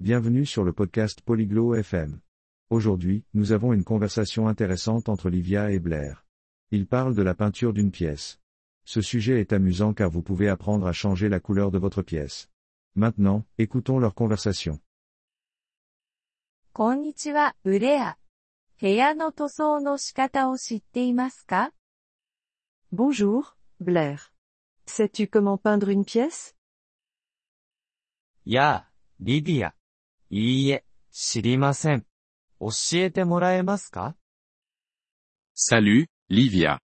Bienvenue sur le podcast Polyglot FM. Aujourd'hui, nous avons une conversation intéressante entre Livia et Blair. Ils parlent de la peinture d'une pièce. Ce sujet est amusant car vous pouvez apprendre à changer la couleur de votre pièce. Maintenant, écoutons leur conversation. こんにちは、ブレア。部屋の塗装の仕方を知っていますか Bonjour, Blair. Sais-tu comment peindre une pièce やあ、リディア。 いいえ、知りません。教えてもらえますか Salut, Livia.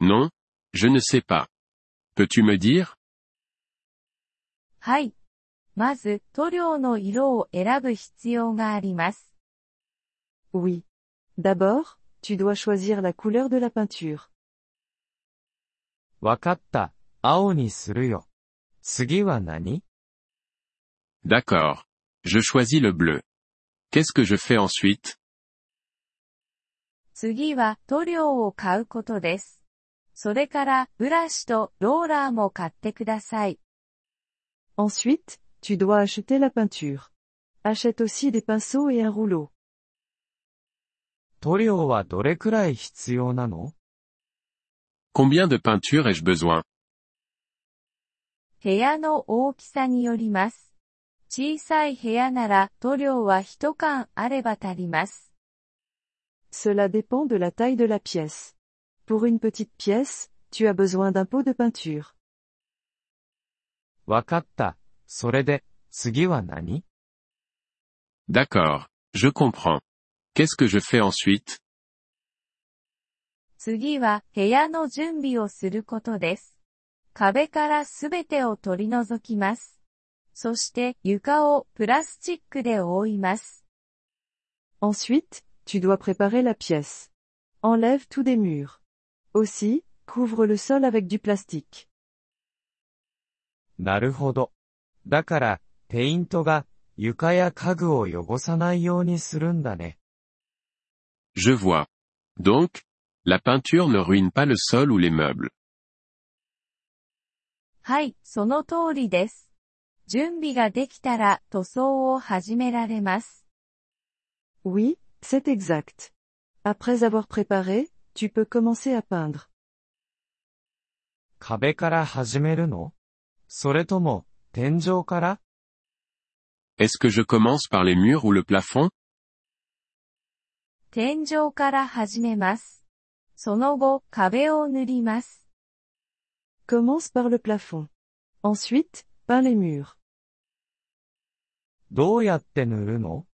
Non, je ne sais pas. Peux-tu me dire はい。まず、塗料の色を選ぶ必要があります。Oui. D'abord, tu dois choisir la couleur de la peinture. わかった。青にするよ。次は何 D'accord. Je choisis le bleu. Qu'est-ce que je fais ensuite 次は塗料を買うことです。それから、ブラシとローラーも買ってください。 Ensuite, tu dois acheter la peinture. Achète aussi des pinceaux et un rouleau. 塗料はどれくらい必要なの Combien de peinture ai-je besoin 部屋の大きさによります。 小さい部屋なら塗料は一缶あれば足ります。Cela dépend de la taille de la pièce. Pour une petite pièce, tu as besoin d'un pot de peinture. わかった。それで、次は何 D'accord. Je comprends. Qu'est-ce que je fais ensuite 次は部屋の準備をすることです。壁からすべてを取り除きます。そして床をプラスチックで覆います。 Ensuite, tu dois préparer la pièce. Enlève tout des murs. Aussi, couvre le sol avec du plastique. なるほど。だから、ペイントが床や家具を汚さないようにするんだね。 Je vois. Donc, la peinture ne ruine pas le sol ou les meubles. はい、その通りです。 準備ができたら塗装を始められます。 Oui, c'est exact. Après avoir préparé, tu peux commencer à peindre. 壁から始めるのそれとも、天井から Est-ce que je commence par les murs ou le plafond 天井から始めます。その後、壁を塗ります。 Commence par le plafond. Ensuite, peins les murs. どうやって塗るの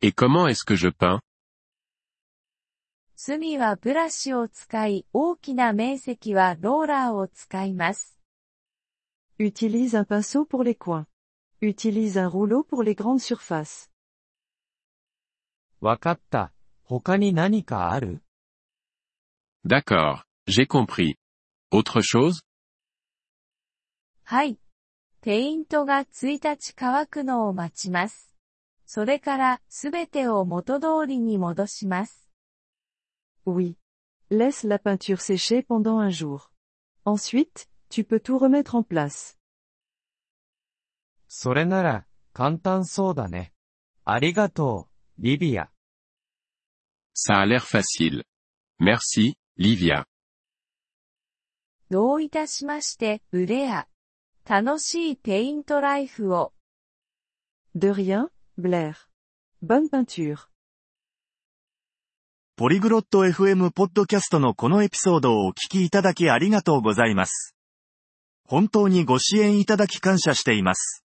Et comment est-ce que je peins 隅はブラシを使い、大きな面積はローラーを使います。 Utilise un pinceau pour les coins. Utilise un rouleau pour les grandes surfaces. わかった。他に何かある D'accord. J'ai compris. Autre chose はい。ペイントが1日乾くのを待ちます。それから、すべてを元通りに戻します。Oui. Laisse la peinture sécher pendant un jour. Ensuite, tu peux tout remettre en place. それなら、簡単そうだね。ありがとう、リビア。Ça a l'air facile. Merci, Livia. どういたしまして、ブレア。楽しいペイントライフを。De rien, Blair. Bonne peinture. ポリグロット FM ポッドキャストのこのエピソードをお聞きいただきありがとうございます。本当にご支援いただき感謝しています。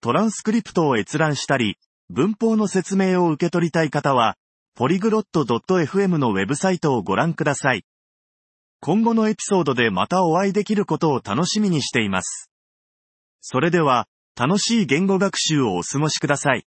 トランスクリプトを閲覧したり、文法の説明を受け取りたい方は、ポリグロット .fm のウェブサイトをご覧ください。今後のエピソードでまたお会いできることを楽しみにしています。それでは、楽しい言語学習をお過ごしください。